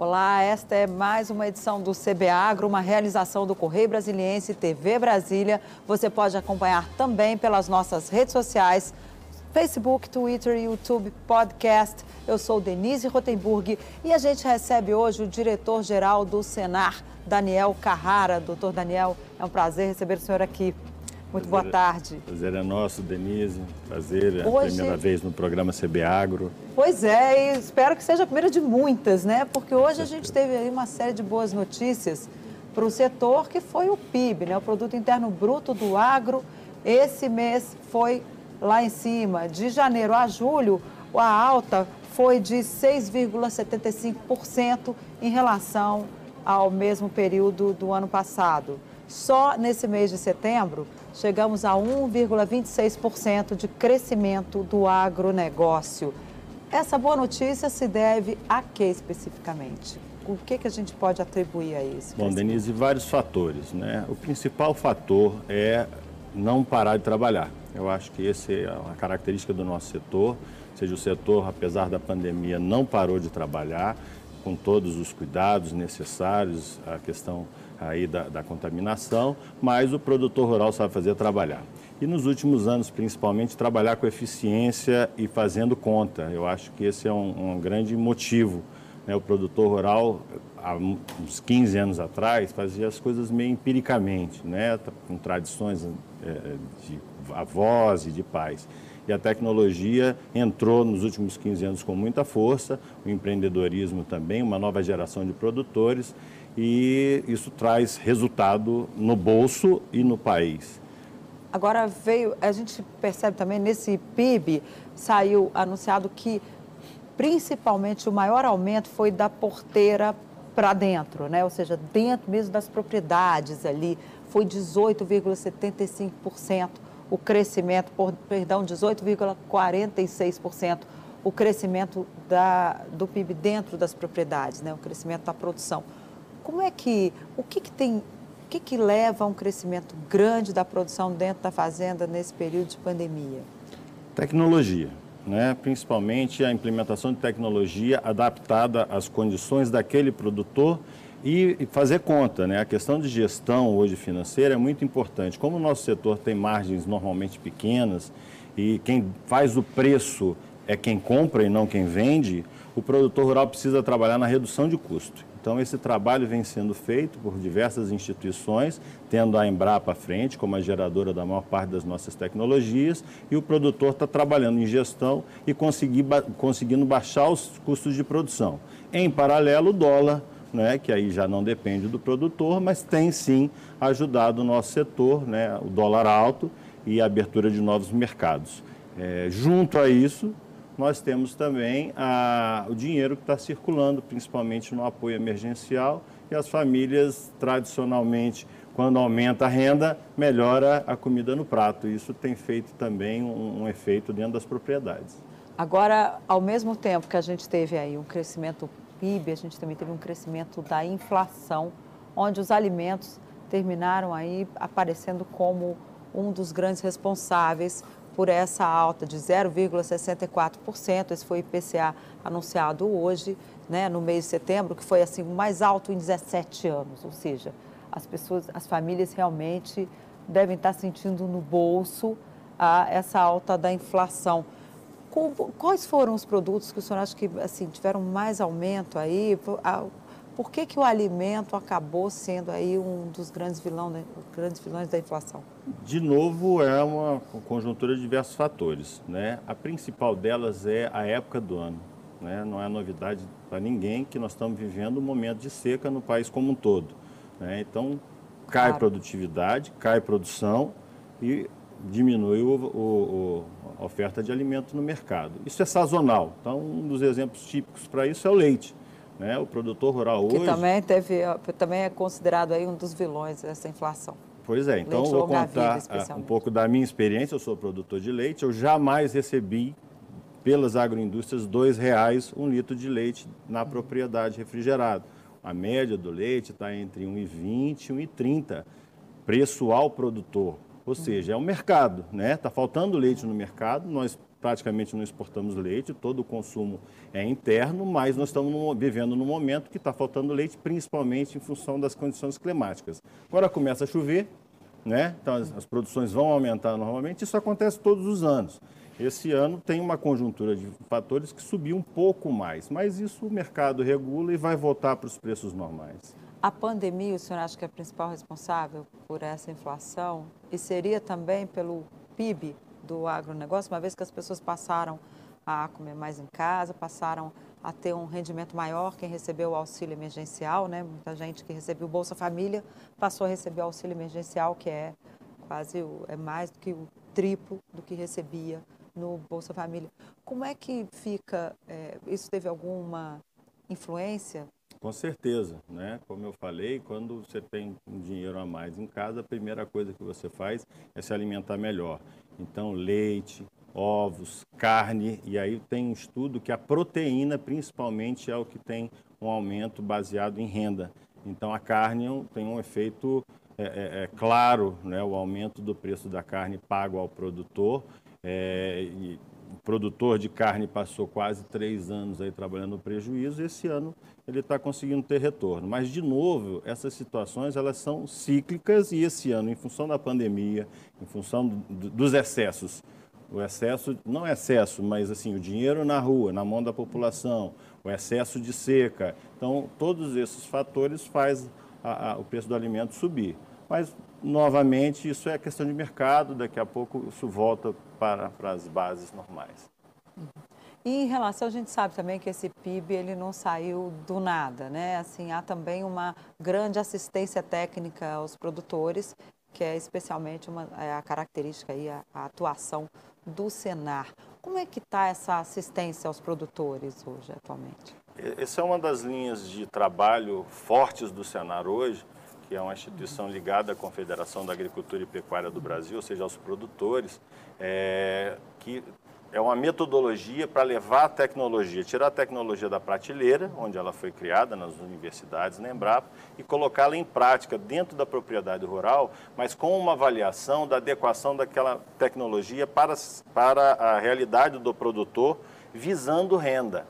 Olá, esta é mais uma edição do CB Agro, uma realização do Correio Brasiliense TV Brasília. Você pode acompanhar também pelas nossas redes sociais, Facebook, Twitter, YouTube, podcast. Eu sou Denise Rotenburg e a gente recebe hoje o diretor-geral do Senar, Daniel Carrara. Doutor Daniel, é um prazer receber o senhor aqui. Muito prazer, boa é- tarde. Prazer é nosso, Denise. Prazer, é hoje... a primeira vez no programa CB Agro. Pois é, e espero que seja a primeira de muitas, né? Porque hoje a gente teve aí uma série de boas notícias para o setor, que foi o PIB, né? O Produto Interno Bruto do Agro. Esse mês foi lá em cima. De janeiro a julho, a alta foi de 6,75% em relação ao mesmo período do ano passado. Só nesse mês de setembro, chegamos a 1,26% de crescimento do agronegócio. Essa boa notícia se deve a que especificamente? O que, que a gente pode atribuir a isso? Bom, Denise, vários fatores. Né? O principal fator é não parar de trabalhar. Eu acho que essa é a característica do nosso setor. Ou seja, o setor, apesar da pandemia, não parou de trabalhar com todos os cuidados necessários, a questão aí da, da contaminação, mas o produtor rural sabe fazer trabalhar. E nos últimos anos, principalmente, trabalhar com eficiência e fazendo conta. Eu acho que esse é um, um grande motivo. Né? O produtor rural, há uns 15 anos atrás, fazia as coisas meio empiricamente, né? com tradições é, de avós e de pais. E a tecnologia entrou nos últimos 15 anos com muita força, o empreendedorismo também, uma nova geração de produtores, e isso traz resultado no bolso e no país. Agora veio, a gente percebe também nesse PIB, saiu anunciado que principalmente o maior aumento foi da porteira para dentro, né? ou seja, dentro mesmo das propriedades ali, foi 18,75% o crescimento, por, perdão, 18,46% o crescimento da, do PIB dentro das propriedades, né? o crescimento da produção. Como é que, o que, que tem, o que, que leva a um crescimento grande da produção dentro da fazenda nesse período de pandemia? Tecnologia, né? principalmente a implementação de tecnologia adaptada às condições daquele produtor e fazer conta, né? A questão de gestão hoje financeira é muito importante. Como o nosso setor tem margens normalmente pequenas e quem faz o preço é quem compra e não quem vende, o produtor rural precisa trabalhar na redução de custo. Então, esse trabalho vem sendo feito por diversas instituições, tendo a Embrapa à frente, como a geradora da maior parte das nossas tecnologias, e o produtor está trabalhando em gestão e conseguindo baixar os custos de produção. Em paralelo, o dólar, né, que aí já não depende do produtor, mas tem sim ajudado o nosso setor, né, o dólar alto e a abertura de novos mercados. É, junto a isso, nós temos também a, o dinheiro que está circulando, principalmente no apoio emergencial, e as famílias, tradicionalmente, quando aumenta a renda, melhora a comida no prato. Isso tem feito também um, um efeito dentro das propriedades. Agora, ao mesmo tempo que a gente teve aí um crescimento PIB, a gente também teve um crescimento da inflação, onde os alimentos terminaram aí aparecendo como um dos grandes responsáveis por essa alta de 0,64%. Esse foi o IPCA anunciado hoje, né, no mês de setembro, que foi assim o mais alto em 17 anos. Ou seja, as pessoas, as famílias realmente devem estar sentindo no bolso a, essa alta da inflação. Quais foram os produtos que o senhor acha que assim, tiveram mais aumento aí? Por que, que o alimento acabou sendo aí um dos grandes, vilão, né, grandes vilões da inflação? De novo, é uma conjuntura de diversos fatores. Né? A principal delas é a época do ano. Né? Não é novidade para ninguém que nós estamos vivendo um momento de seca no país como um todo. Né? Então, cai claro. produtividade, cai produção e diminui o, o, a oferta de alimento no mercado. Isso é sazonal. Então, um dos exemplos típicos para isso é o leite. Né? O produtor rural hoje... Que também, teve, também é considerado aí um dos vilões dessa inflação. Pois é, então leite vou contar vida, um pouco da minha experiência. Eu sou produtor de leite, eu jamais recebi pelas agroindústrias R$ reais um litro de leite na propriedade refrigerado. A média do leite está entre 1,20 e 1,30 preço ao produtor. Ou seja, é o mercado, né? Está faltando leite no mercado, nós praticamente não exportamos leite, todo o consumo é interno, mas nós estamos vivendo num momento que está faltando leite, principalmente em função das condições climáticas. Agora começa a chover, né? então as, as produções vão aumentar normalmente, isso acontece todos os anos. Esse ano tem uma conjuntura de fatores que subiu um pouco mais, mas isso o mercado regula e vai voltar para os preços normais. A pandemia, o senhor acha que é a principal responsável por essa inflação? E seria também pelo PIB do agronegócio, uma vez que as pessoas passaram a comer mais em casa, passaram a ter um rendimento maior, quem recebeu o auxílio emergencial, né? Muita gente que recebeu o Bolsa Família passou a receber o auxílio emergencial, que é quase é mais do que o triplo do que recebia no Bolsa Família. Como é que fica? É, isso teve alguma influência? Com certeza, né? Como eu falei, quando você tem um dinheiro a mais em casa, a primeira coisa que você faz é se alimentar melhor. Então, leite, ovos, carne, e aí tem um estudo que a proteína, principalmente, é o que tem um aumento baseado em renda. Então, a carne tem um efeito é, é, é claro, né? o aumento do preço da carne pago ao produtor. É, e, produtor de carne passou quase três anos aí trabalhando no prejuízo, e esse ano ele está conseguindo ter retorno. Mas, de novo, essas situações elas são cíclicas e esse ano, em função da pandemia, em função do, dos excessos, o excesso, não excesso, mas assim, o dinheiro na rua, na mão da população, o excesso de seca. Então, todos esses fatores fazem o preço do alimento subir. Mas, novamente, isso é questão de mercado, daqui a pouco isso volta para, para as bases normais. E em relação, a gente sabe também que esse PIB ele não saiu do nada, né? Assim, há também uma grande assistência técnica aos produtores, que é especialmente uma, é a característica e a, a atuação do Senar. Como é que está essa assistência aos produtores hoje, atualmente? Essa é uma das linhas de trabalho fortes do Senar hoje, que é uma instituição ligada à Confederação da Agricultura e Pecuária do Brasil, ou seja, aos produtores, é, que é uma metodologia para levar a tecnologia, tirar a tecnologia da prateleira, onde ela foi criada nas universidades, na Embrapa, e colocá-la em prática dentro da propriedade rural, mas com uma avaliação da adequação daquela tecnologia para, para a realidade do produtor, visando renda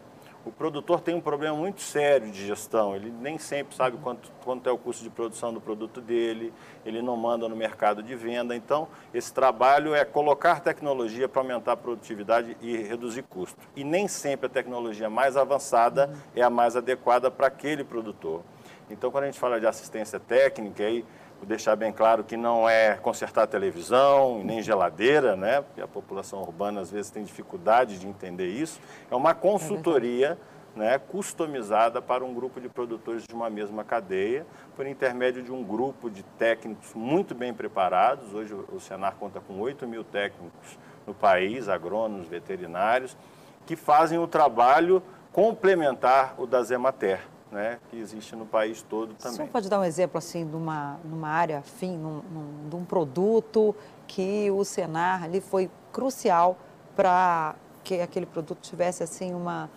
o produtor tem um problema muito sério de gestão. Ele nem sempre sabe quanto, quanto é o custo de produção do produto dele, ele não manda no mercado de venda. Então, esse trabalho é colocar tecnologia para aumentar a produtividade e reduzir custo. E nem sempre a tecnologia mais avançada é a mais adequada para aquele produtor. Então, quando a gente fala de assistência técnica, aí, vou deixar bem claro que não é consertar televisão, nem geladeira, né? Porque a população urbana às vezes tem dificuldade de entender isso. É uma consultoria né, customizada para um grupo de produtores de uma mesma cadeia, por intermédio de um grupo de técnicos muito bem preparados. Hoje o Senar conta com 8 mil técnicos no país, agrônomos, veterinários, que fazem o trabalho complementar o da Zemater né, que existe no país todo também. Senhor pode dar um exemplo assim de uma, numa área fim, num, num, de um produto que o Senar ali foi crucial para que aquele produto tivesse assim uma,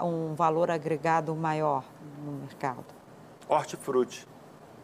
um valor agregado maior no mercado? Hortifruti.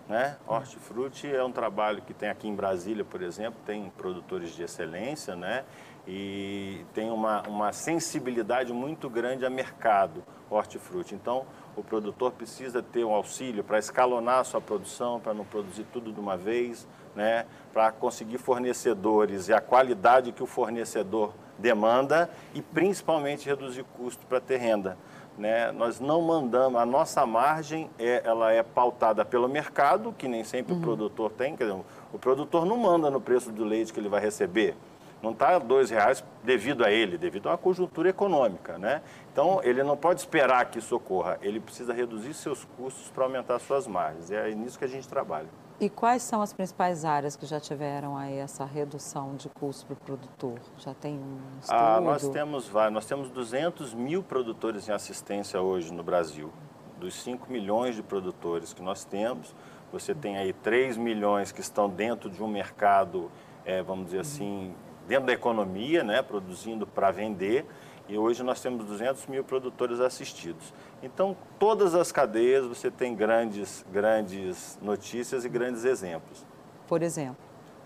Né? Hortifruti é um trabalho que tem aqui em Brasília, por exemplo, tem produtores de excelência, né? E tem uma, uma sensibilidade muito grande a mercado hortifruti. Então, o produtor precisa ter um auxílio para escalonar a sua produção, para não produzir tudo de uma vez, né? para conseguir fornecedores e a qualidade que o fornecedor demanda e principalmente reduzir custo para ter renda. Né? Nós não mandamos, a nossa margem é, ela é pautada pelo mercado, que nem sempre uhum. o produtor tem, quer dizer, o produtor não manda no preço do leite que ele vai receber não está dois reais devido a ele, devido a uma conjuntura econômica, né? Então ele não pode esperar que isso ocorra, ele precisa reduzir seus custos para aumentar suas margens. É nisso que a gente trabalha. E quais são as principais áreas que já tiveram aí essa redução de custo para o produtor? Já tem um estudo? Ah, nós temos nós temos 200 mil produtores em assistência hoje no Brasil. Dos 5 milhões de produtores que nós temos, você tem aí 3 milhões que estão dentro de um mercado, é, vamos dizer assim, dentro da economia, né, produzindo para vender, e hoje nós temos 200 mil produtores assistidos. Então, todas as cadeias você tem grandes, grandes notícias e grandes exemplos. Por exemplo?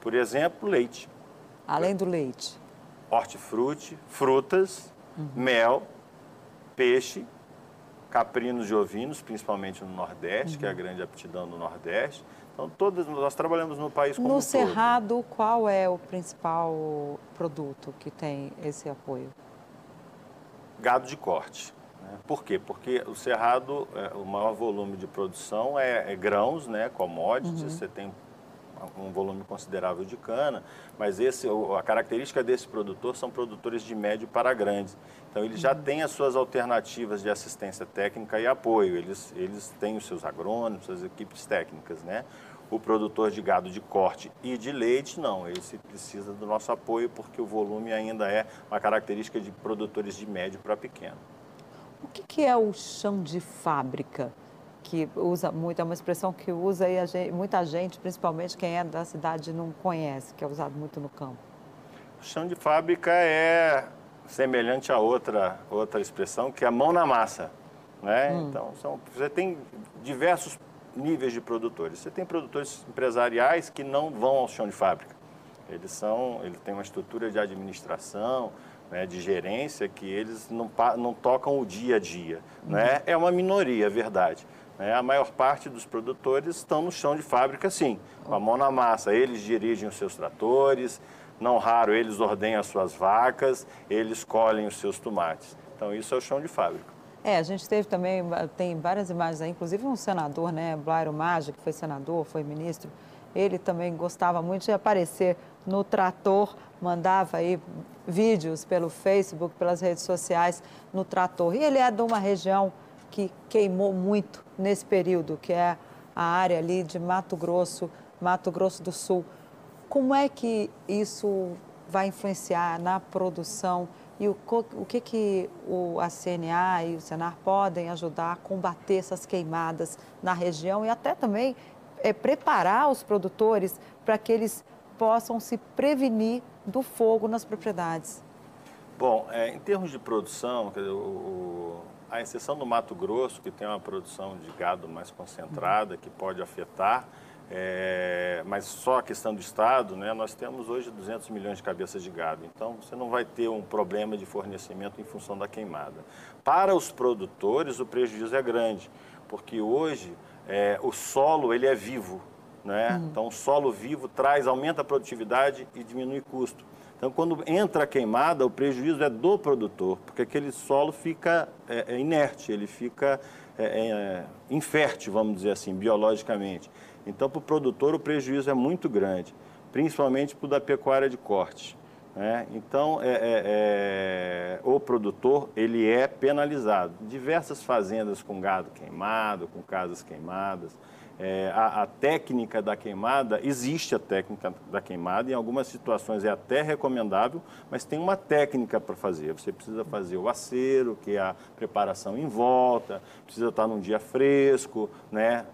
Por exemplo, leite. Além do leite? Hortifruti, frutas, uhum. mel, peixe, caprinos e ovinos, principalmente no Nordeste, uhum. que é a uhum. grande aptidão do Nordeste. Então, todas, nós trabalhamos no país como No um Cerrado, todo. qual é o principal produto que tem esse apoio? Gado de corte. Né? Por quê? Porque o Cerrado, é, o maior volume de produção é, é grãos, né, commodities, uhum. você tem um volume considerável de cana, mas esse, a característica desse produtor são produtores de médio para grandes. Então, ele já uhum. tem as suas alternativas de assistência técnica e apoio, eles, eles têm os seus agrônomos, suas equipes técnicas, né? O produtor de gado de corte e de leite, não, ele precisa do nosso apoio porque o volume ainda é uma característica de produtores de médio para pequeno. O que, que é o chão de fábrica? que usa muito, é uma expressão que usa e gente, muita gente, principalmente quem é da cidade, não conhece, que é usado muito no campo. O chão de fábrica é semelhante a outra, outra expressão, que é a mão na massa. Né? Hum. Então, são, você tem diversos níveis de produtores. Você tem produtores empresariais que não vão ao chão de fábrica. Eles são, eles têm uma estrutura de administração, né, de gerência que eles não, não tocam o dia a dia. Né? É uma minoria, é verdade. Né? A maior parte dos produtores estão no chão de fábrica, sim, com a mão na massa. Eles dirigem os seus tratores, não raro eles ordenham as suas vacas, eles colhem os seus tomates. Então, isso é o chão de fábrica. É, a gente teve também, tem várias imagens aí, inclusive um senador, né, Blairo Maggi, que foi senador, foi ministro, ele também gostava muito de aparecer no trator, mandava aí vídeos pelo Facebook, pelas redes sociais no trator. E ele é de uma região que queimou muito nesse período, que é a área ali de Mato Grosso, Mato Grosso do Sul. Como é que isso vai influenciar na produção e o, o que, que o, a CNA e o Senar podem ajudar a combater essas queimadas na região e até também é, preparar os produtores para que eles possam se prevenir do fogo nas propriedades? Bom, é, em termos de produção, dizer, o, a exceção do Mato Grosso, que tem uma produção de gado mais concentrada, que pode afetar, é, mas só a questão do Estado, né, nós temos hoje 200 milhões de cabeças de gado, então você não vai ter um problema de fornecimento em função da queimada. Para os produtores, o prejuízo é grande, porque hoje é, o solo ele é vivo, né? Uhum. então o solo vivo traz, aumenta a produtividade e diminui custo. Então, quando entra a queimada, o prejuízo é do produtor, porque aquele solo fica é, é inerte, ele fica é, é, infértil, vamos dizer assim, biologicamente. Então, para o produtor, o prejuízo é muito grande, principalmente para o da pecuária de corte. Né? Então, é, é, é, o produtor ele é penalizado. Diversas fazendas com gado queimado, com casas queimadas, é, a, a, técnica da queimada, existe a técnica da queimada, em algumas situações é até recomendável, mas tem uma técnica para fazer. Você precisa fazer o acero, que é a preparação em volta, precisa estar num dia fresco, né?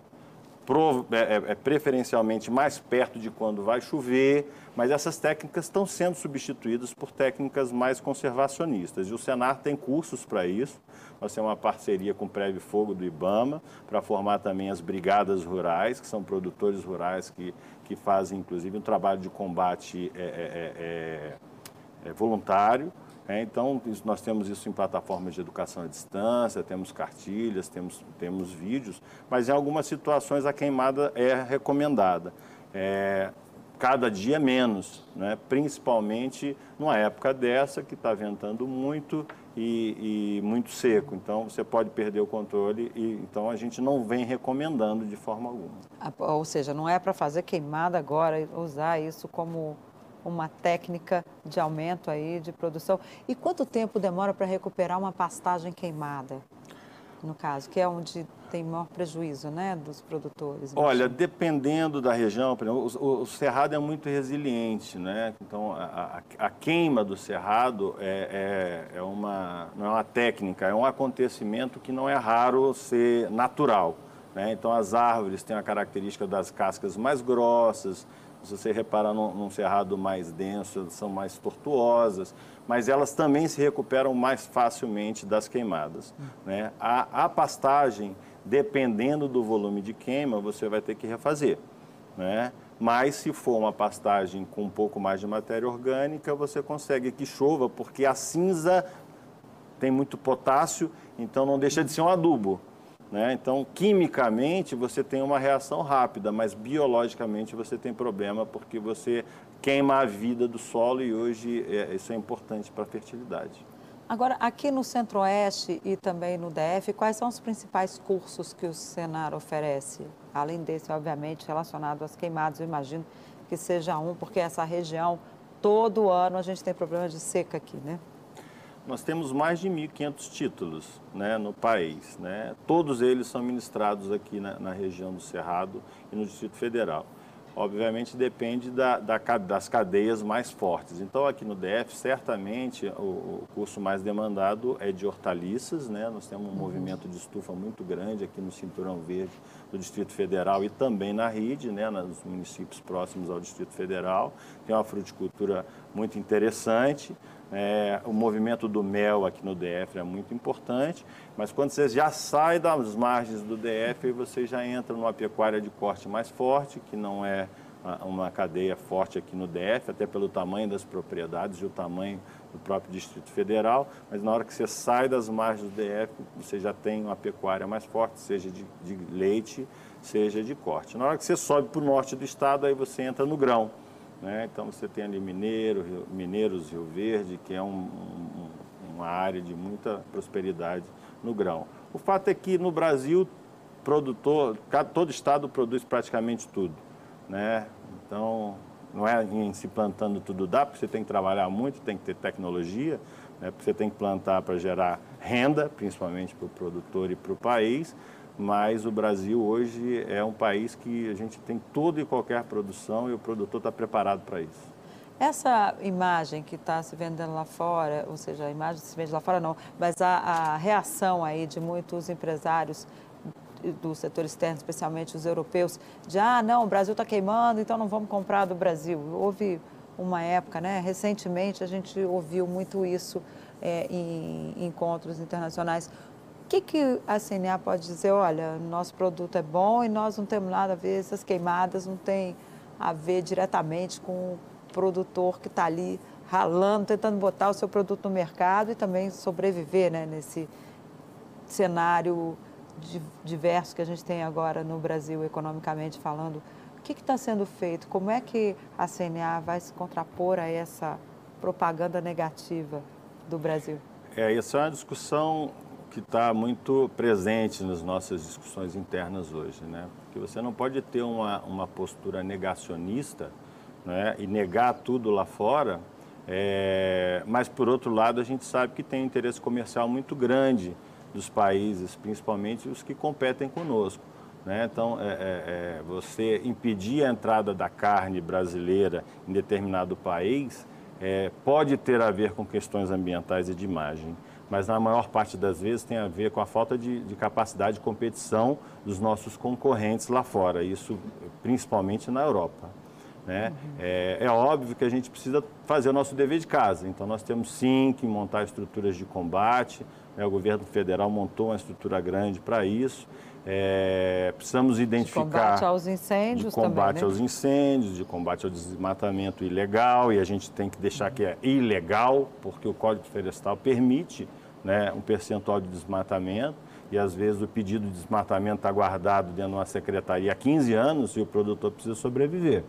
É, é, é preferencialmente mais perto de quando vai chover, mas essas técnicas estão sendo substituídas por técnicas mais conservacionistas. E o Senar tem cursos para isso. Nós temos uma parceria com o Preve Fogo do IBAMA para formar também as brigadas rurais, que são produtores rurais que, que fazem, inclusive, um trabalho de combate é, é, é voluntário. É, então, nós temos isso em plataformas de educação à distância, temos cartilhas, temos, temos vídeos, mas em algumas situações a queimada é recomendada. É, cada dia menos, né? principalmente numa época dessa que está ventando muito e, e, muito seco. Então você pode perder o controle e então a gente não vem recomendando de forma alguma. Ou seja, não é para fazer queimada agora, usar isso como uma técnica de aumento aí de produção. E quanto tempo demora para recuperar uma pastagem queimada? no caso, que é onde tem maior prejuízo né, dos produtores? Olha, dependendo da região, exemplo, o, o, cerrado é muito resiliente, né? Então, a, a, a queima do cerrado é, é, é, uma, não é uma técnica, é um acontecimento que não é raro ser natural. Né? Então, as árvores têm a característica das cascas mais grossas, se você reparar num, num cerrado mais denso, são mais tortuosas mas elas também se recuperam mais facilmente das queimadas. Né? A, a pastagem, dependendo do volume de queima, você vai ter que refazer. Né? Mas se for uma pastagem com um pouco mais de matéria orgânica, você consegue que chova, porque a cinza tem muito potássio, então não deixa de ser um adubo. Né? Então, quimicamente, você tem uma reação rápida, mas biologicamente você tem problema porque você queima a vida do solo e hoje é, isso é importante para a fertilidade. Agora, aqui no Centro-Oeste e também no DF, quais são os principais cursos que o Senar oferece? Além desse, obviamente, relacionado às queimadas, eu imagino que seja um, porque essa região, todo ano a gente tem problemas de seca aqui, né? Nós temos mais de 1.500 títulos né, no país. Né? Todos eles são ministrados aqui na, na, região do Cerrado e no Distrito Federal. Obviamente depende da, da, das cadeias mais fortes. Então aqui no DF, certamente o, o, curso mais demandado é de hortaliças. Né? Nós temos um movimento de estufa muito grande aqui no Cinturão Verde do Distrito Federal e também na RIDE, né? nos municípios próximos ao Distrito Federal. Tem uma fruticultura muito interessante. É, o movimento do mel aqui no DF é muito importante, mas quando você já sai das margens do DF, você já entra numa pecuária de corte mais forte, que não é uma cadeia forte aqui no DF, até pelo tamanho das propriedades e o tamanho do próprio Distrito Federal, mas na hora que você sai das margens do DF, você já tem uma pecuária mais forte, seja de, de leite, seja de corte. Na hora que você sobe para o norte do estado, aí você entra no grão. Né? Então você tem ali Mineiro, Rio, Mineiros, Rio Verde, que é um, um, uma área de muita prosperidade no grão. O fato é que no Brasil, produtor, todo estado produz praticamente tudo. Né? Então, não é em se plantando tudo dá, porque você tem que trabalhar muito, tem que ter tecnologia, né? porque você tem que plantar para gerar renda, principalmente para o produtor e para o país, mas o Brasil hoje é um país que a gente tem toda e qualquer produção e o produtor está preparado para isso. Essa imagem que está se vendendo lá fora, ou seja, a imagem se vende lá fora não, mas a, a reação aí de muitos empresários do setor externo, especialmente os europeus, de ah, não, o Brasil está queimando, então não vamos comprar do Brasil. Houve uma época, né? Recentemente a gente ouviu muito isso é, em encontros internacionais que, que a CNA pode dizer? Olha, nosso produto é bom e nós não temos nada a ver, essas queimadas não tem a ver diretamente com o produtor que está ali ralando, tentando botar o seu produto no mercado e também sobreviver né, nesse cenário diverso que a gente tem agora no Brasil, economicamente falando. O que está sendo feito? Como é que a CNA vai se contrapor a essa propaganda negativa do Brasil? É, essa é uma discussão que está muito presente nas nossas discussões internas hoje, né? Porque você não pode ter uma, uma postura negacionista né? e negar tudo lá fora, é... mas por outro lado a gente sabe que tem um interesse comercial muito grande dos países, principalmente os que competem conosco. Né? Então, é, é, é você impedir a entrada da carne brasileira em determinado país é, pode ter a ver com questões ambientais e de imagem mas na maior parte das vezes tem a ver com a falta de, de capacidade de competição dos nossos concorrentes lá fora, isso principalmente na Europa. Né? Uhum. É, é, óbvio que a gente precisa fazer o nosso dever de casa, então nós temos sim que montar estruturas de combate? O governo federal montou uma estrutura grande para isso. É, precisamos identificar. De combate aos incêndios De combate também, né? aos incêndios, de combate ao desmatamento ilegal, e a gente tem que deixar que é ilegal, porque o Código Florestal permite né, um percentual de desmatamento e às vezes o pedido de desmatamento está guardado dentro de uma secretaria há 15 anos e o produtor precisa sobreviver.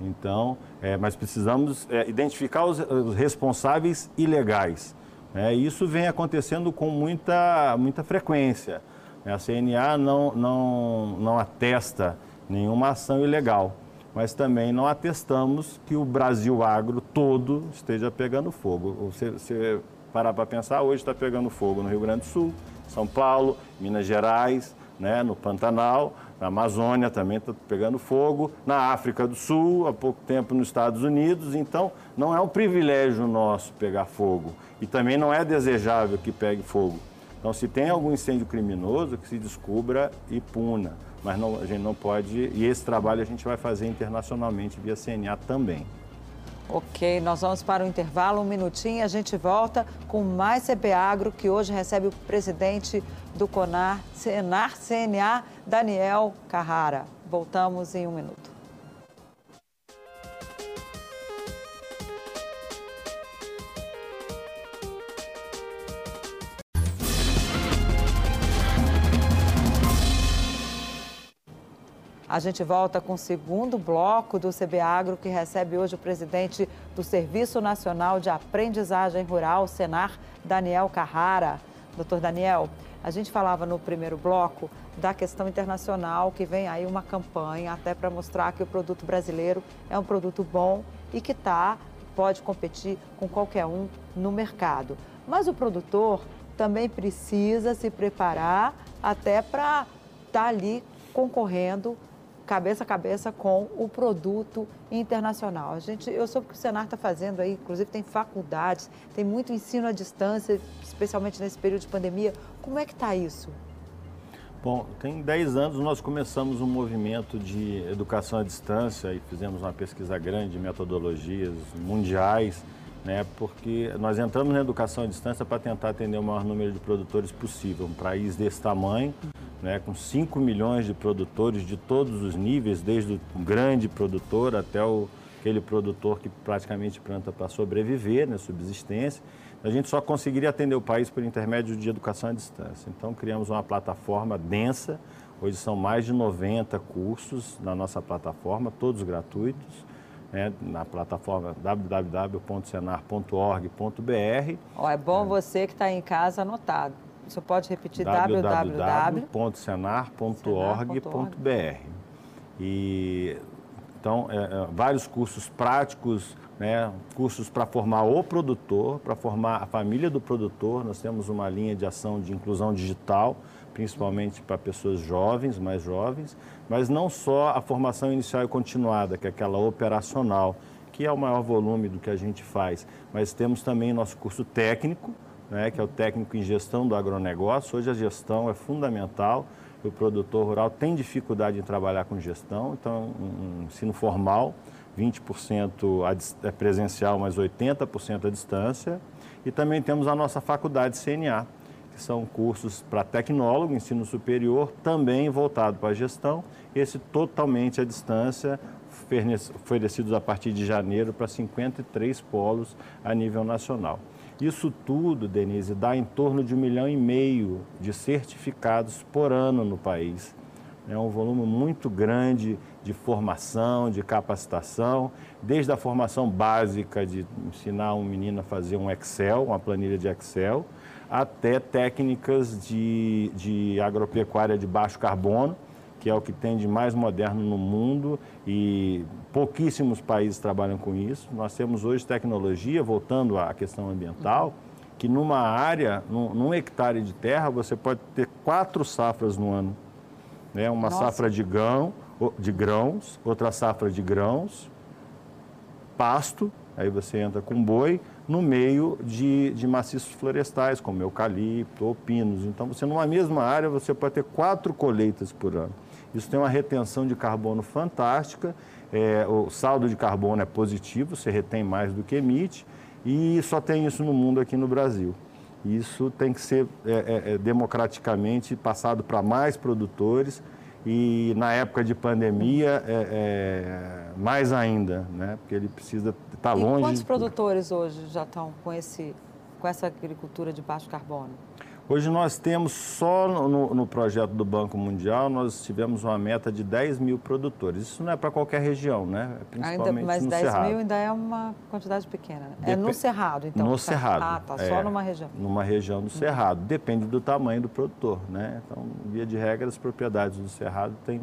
Então, é, mas precisamos é, identificar os, os, responsáveis ilegais. Né? Isso vem acontecendo com muita, muita frequência. A CNA não, não, não atesta nenhuma ação ilegal, mas também não atestamos que o Brasil agro todo esteja pegando fogo. Você, você parar para pensar, hoje está pegando fogo no Rio Grande do Sul, São Paulo, Minas Gerais, né, no Pantanal, na Amazônia também está pegando fogo, na África do Sul, há pouco tempo nos Estados Unidos. Então, não é um privilégio nosso pegar fogo e também não é desejável que pegue fogo. Então, se tem algum incêndio criminoso, que se descubra e puna. Mas não, a gente não pode, e esse trabalho a gente vai fazer internacionalmente via CNA também. Ok, nós vamos para o intervalo, um minutinho, a gente volta com mais CP Agro, que hoje recebe o presidente do CONAR, Senar CNA, Daniel Carrara. Voltamos em um minuto. A gente volta com o segundo bloco do CBAgro, que recebe hoje o presidente do Serviço Nacional de Aprendizagem Rural, Senar, Daniel Carrara. Doutor Daniel, a gente falava no primeiro bloco da questão internacional, que vem aí uma campanha até para mostrar que o produto brasileiro é um produto bom e que tá, pode competir com qualquer um no mercado. Mas o produtor também precisa se preparar até para estar tá ali concorrendo cabeça a cabeça com o produto internacional. A gente, eu soube que o Senar está fazendo aí, inclusive tem faculdades, tem muito ensino à distância, especialmente nesse período de pandemia. Como é que está isso? Bom, tem 10 anos nós começamos um movimento de educação à distância e fizemos uma pesquisa grande de metodologias mundiais, né, porque nós entramos na educação à distância para tentar atender o maior número de produtores possível. Um país desse tamanho, né, com 5 milhões de produtores de todos os níveis, desde o grande produtor até o, aquele produtor que praticamente planta para sobreviver, né, subsistência. A gente só conseguiria atender o país por intermédio de educação à distância. Então, criamos uma plataforma densa. Hoje são mais de 90 cursos na nossa plataforma, todos gratuitos. Né, na plataforma www.senar.org.br. Oh, é bom é. você que está em casa anotado você pode repetir www.senar.org.br. E então, é, é, vários cursos práticos, né, cursos para formar o produtor, para formar a família do produtor. Nós temos uma linha de ação de inclusão digital, principalmente para pessoas jovens, mais jovens, mas não só a formação inicial e continuada, que é aquela operacional, que é o maior volume do que a gente faz, mas temos também nosso curso técnico, né, que é o técnico em gestão do agronegócio. Hoje a gestão é fundamental. O produtor rural tem dificuldade em trabalhar com gestão, então um, ensino formal, 20% é presencial, mas 80% à distância. E também temos a nossa faculdade CNA, que são cursos para tecnólogo, ensino superior, também voltado para a gestão, esse totalmente à distância, oferecidos a partir de janeiro para 53 polos a nível nacional. Isso tudo, Denise, dá em torno de um milhão e meio de certificados por ano no país. É um volume muito grande de formação, de capacitação, desde a formação básica de ensinar um menino a fazer um Excel, uma planilha de Excel, até técnicas de, de agropecuária de baixo carbono, que é o que tem de mais moderno no mundo e pouquíssimos países trabalham com isso. Nós temos hoje tecnologia, voltando à questão ambiental, que numa área, num, num hectare de terra, você pode ter quatro safras no ano. Né? Uma Nossa. safra de, grão, de grãos, outra safra de grãos, pasto, aí você entra com boi, no meio de, de maciços florestais, como eucalipto ou pinos. Então, você numa mesma área, você pode ter quatro colheitas por ano. Isso tem uma retenção de carbono fantástica, é, o saldo de carbono é positivo, você retém mais do que emite, e só tem isso no mundo aqui no Brasil. Isso tem que ser é, é, é democraticamente passado para mais produtores e na época de pandemia é, é, mais ainda, né? porque ele precisa estar tá longe. E quantos produtores hoje já estão com, esse, com essa agricultura de baixo carbono? Hoje nós temos só no, no, projeto do Banco Mundial, nós tivemos uma meta de 10 mil produtores. Isso não é para qualquer região, né? É principalmente ainda, mas no 10 Cerrado. mil ainda é uma quantidade pequena. Dep é no Cerrado, então? No tá. Cerrado. Ah, tá. Só é, numa região. Numa região do Cerrado. Depende do tamanho do produtor, né? Então, via de regra, as propriedades do Cerrado têm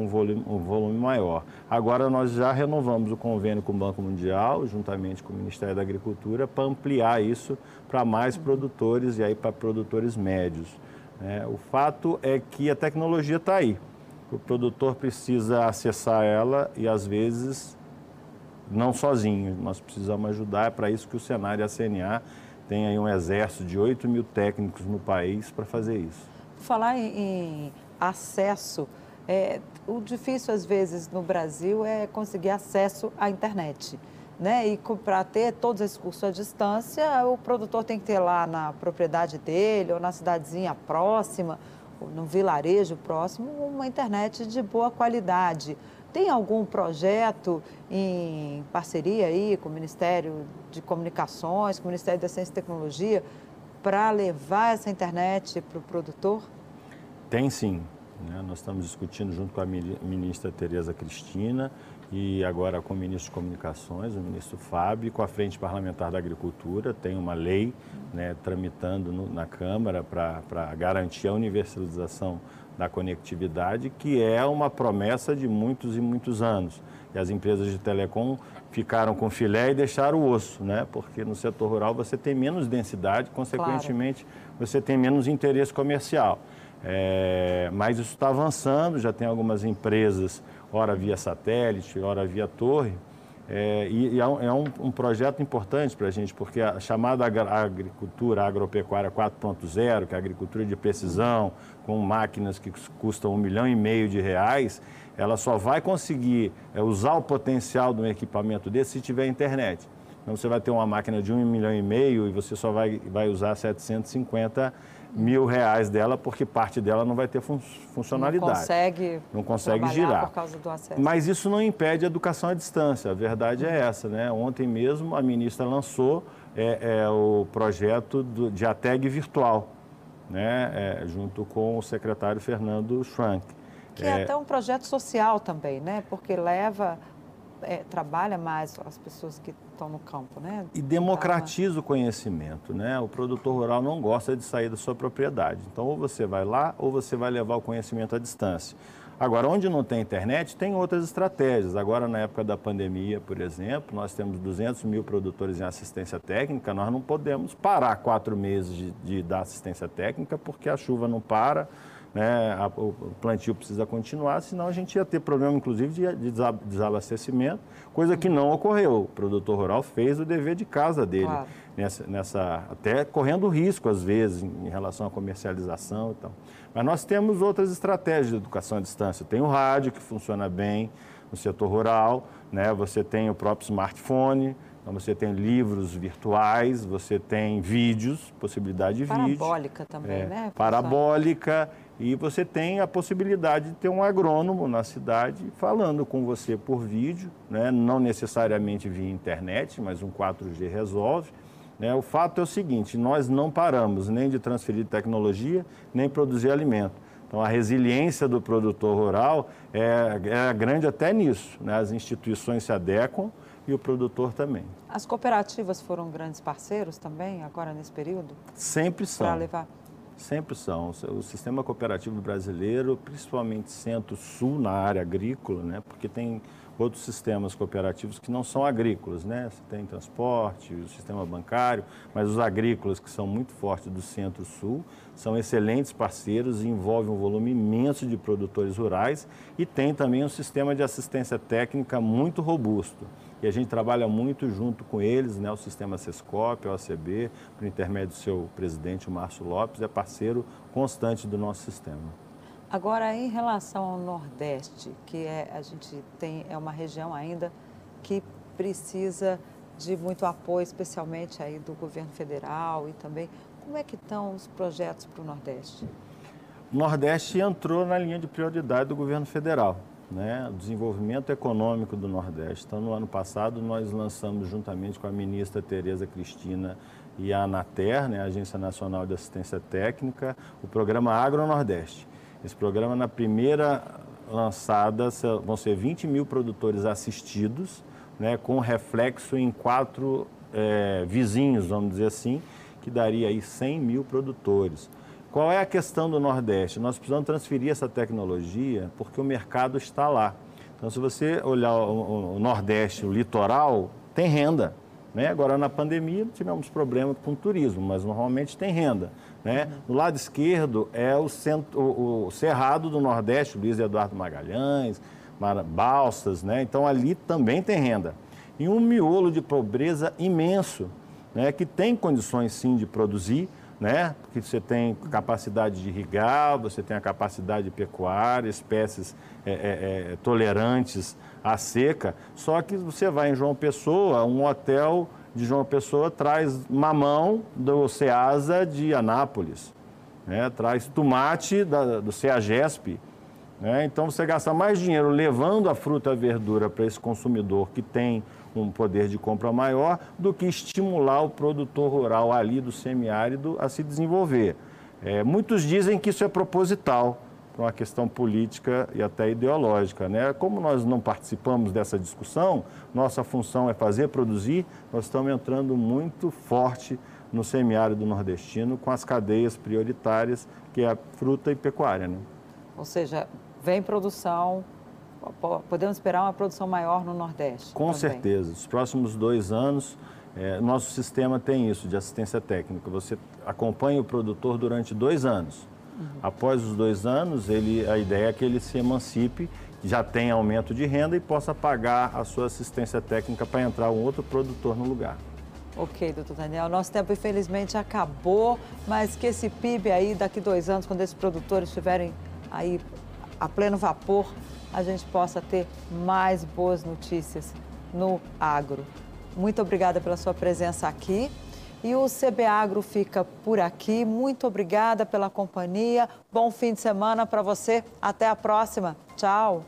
um volume, um volume maior. Agora, nós já renovamos o convênio com o Banco Mundial, juntamente com o Ministério da Agricultura, para ampliar isso para mais produtores e aí para produtores médios. É, o fato é que a tecnologia está aí. O produtor precisa acessar ela e, às vezes, não sozinho. Nós precisamos ajudar. É para isso que o Senar e a CNA têm aí um exército de 8 mil técnicos no país para fazer isso. Falar em, em acesso é, o difícil, às vezes, no Brasil é conseguir acesso à internet. Né? E para ter todos esses cursos à distância, o produtor tem que ter lá na propriedade dele, ou na cidadezinha próxima, ou no vilarejo próximo, uma internet de boa qualidade. Tem algum projeto em parceria aí com o Ministério de Comunicações, com o Ministério da Ciência e Tecnologia, para levar essa internet para o produtor? Tem sim. Né? Nós estamos discutindo junto com a ministra Tereza Cristina e agora com o ministro de Comunicações, o ministro Fábio, com a Frente Parlamentar da Agricultura. Tem uma lei né, tramitando no, na Câmara para garantir a universalização da conectividade, que é uma promessa de muitos e muitos anos. E as empresas de telecom ficaram com filé e deixaram o osso, né? porque no setor rural você tem menos densidade, consequentemente claro. você tem menos interesse comercial. É, mas isso está avançando, já tem algumas empresas, ora via satélite, ora via torre, é, e, e é, um, é um, projeto importante para a gente, porque a chamada agricultura agropecuária 4.0, que é a agricultura de precisão, com máquinas que custam um milhão e meio de reais, ela só vai conseguir é, usar o potencial de um equipamento desse se tiver internet. Então você vai ter uma máquina de um milhão e meio e você só vai, vai usar 750 mil reais dela, porque parte dela não vai ter fun funcionalidade. Não consegue, não consegue girar. Por causa do acesso. Mas isso não impede a educação à distância. A verdade é essa, né? Ontem mesmo a ministra lançou é, é o projeto do, de ATEG virtual, né? É, junto com o secretário Fernando Schrank. Que é, é até um projeto social também, né? Porque leva é, trabalha mais as pessoas que estão no campo, né? E democratiza o conhecimento, né? O produtor rural não gosta de sair da sua propriedade. Então, ou você vai lá, ou você vai levar o conhecimento à distância. Agora, onde não tem internet, tem outras estratégias. Agora, na época da pandemia, por exemplo, nós temos 200 mil produtores em assistência técnica, nós não podemos parar quatro meses de, de dar assistência técnica porque a chuva não para, né, a, o plantio precisa continuar, senão a gente ia ter problema, inclusive, de, de desabastecimento, coisa que não ocorreu. O produtor rural fez o dever de casa dele, claro. nessa, nessa, até correndo risco, às vezes, em, em relação à comercialização e tal. Mas nós temos outras estratégias de educação à distância. Tem o rádio, que funciona bem no setor rural, né? você tem o próprio smartphone, então você tem livros virtuais, você tem vídeos, possibilidade de vídeo. Parabólica também, é, né? Parabólica. E você tem a possibilidade de ter um agrônomo na cidade falando com você por vídeo, né? não necessariamente via internet, mas um 4G resolve. Né? O fato é o seguinte: nós não paramos nem de transferir tecnologia, nem produzir alimento. Então, a resiliência do produtor rural é, é grande até nisso. Né? As instituições se adequam e o produtor também. As cooperativas foram grandes parceiros também, agora nesse período? Sempre são. Para levar Sempre são. O sistema cooperativo brasileiro, principalmente centro-sul na área agrícola, né? porque tem outros sistemas cooperativos que não são agrícolas, né? Você tem transporte, o sistema bancário, mas os agrícolas que são muito fortes do centro-sul são excelentes parceiros e envolvem um volume imenso de produtores rurais e tem também um sistema de assistência técnica muito robusto. E a gente trabalha muito junto com eles, né? o sistema Sescop, o ACB, por intermédio do seu presidente, o Márcio Lopes, é parceiro constante do nosso sistema. Agora, em relação ao Nordeste, que é, a gente tem, é uma região ainda que precisa de muito apoio, especialmente aí do governo federal e também, como é que estão os projetos para o Nordeste? O Nordeste entrou na linha de prioridade do governo federal, né? o desenvolvimento econômico do Nordeste. Então, no ano passado, nós lançamos, juntamente com a ministra Tereza Cristina e a ANATER, né? a Agência Nacional de Assistência Técnica, o programa Agro Nordeste esse programa, na primeira lançada, vão ser 20 mil produtores assistidos, né, com reflexo em quatro é, vizinhos, vamos dizer assim, que daria aí 100 mil produtores. Qual é a questão do Nordeste? Nós precisamos transferir essa tecnologia porque o mercado está lá. Então, se você olhar o, Nordeste, o litoral, tem renda. Né? Agora, na pandemia, tivemos problema com o turismo, mas normalmente tem renda. Né? No lado esquerdo é o, centro, o, o Cerrado do Nordeste, Luiz Eduardo Magalhães, Balsas, né? então ali também tem renda. E um miolo de pobreza imenso, né? que tem condições sim de produzir, né? porque você tem capacidade de irrigar, você tem a capacidade de pecuária, espécies é, é, é, tolerantes à seca, só que você vai em João Pessoa, um hotel de João Pessoa traz mamão do Ceasa de Anápolis, né? traz tomate da, do Ceagesp. Né? Então você gasta mais dinheiro levando a fruta e a verdura para esse consumidor que tem um poder de compra maior do que estimular o produtor rural ali do semiárido a se desenvolver. É, muitos dizem que isso é proposital. para uma questão política e até ideológica. Né? Como nós não participamos dessa discussão, nossa função é fazer, produzir, nós estamos entrando muito forte no semiárido nordestino com as cadeias prioritárias, que é a fruta e pecuária. Né? Ou seja, vem produção, podemos esperar uma produção maior no Nordeste? Com também. certeza. Os próximos dois anos, é, nosso sistema tem isso de assistência técnica. Você acompanha o produtor durante dois anos. Uhum. Após os dois anos, ele, a ideia é que ele se emancipe, já tenha aumento de renda e possa pagar a sua assistência técnica para entrar um outro produtor no lugar. Ok, doutor Daniel, nosso tempo infelizmente acabou, mas que esse PIB aí daqui dois anos, quando esses produtores estiverem aí a pleno vapor, a gente possa ter mais boas notícias no agro. Muito obrigada pela sua presença aqui. E o CB Agro fica por aqui. Muito obrigada pela companhia. Bom fim de semana para você. Até a próxima. Tchau.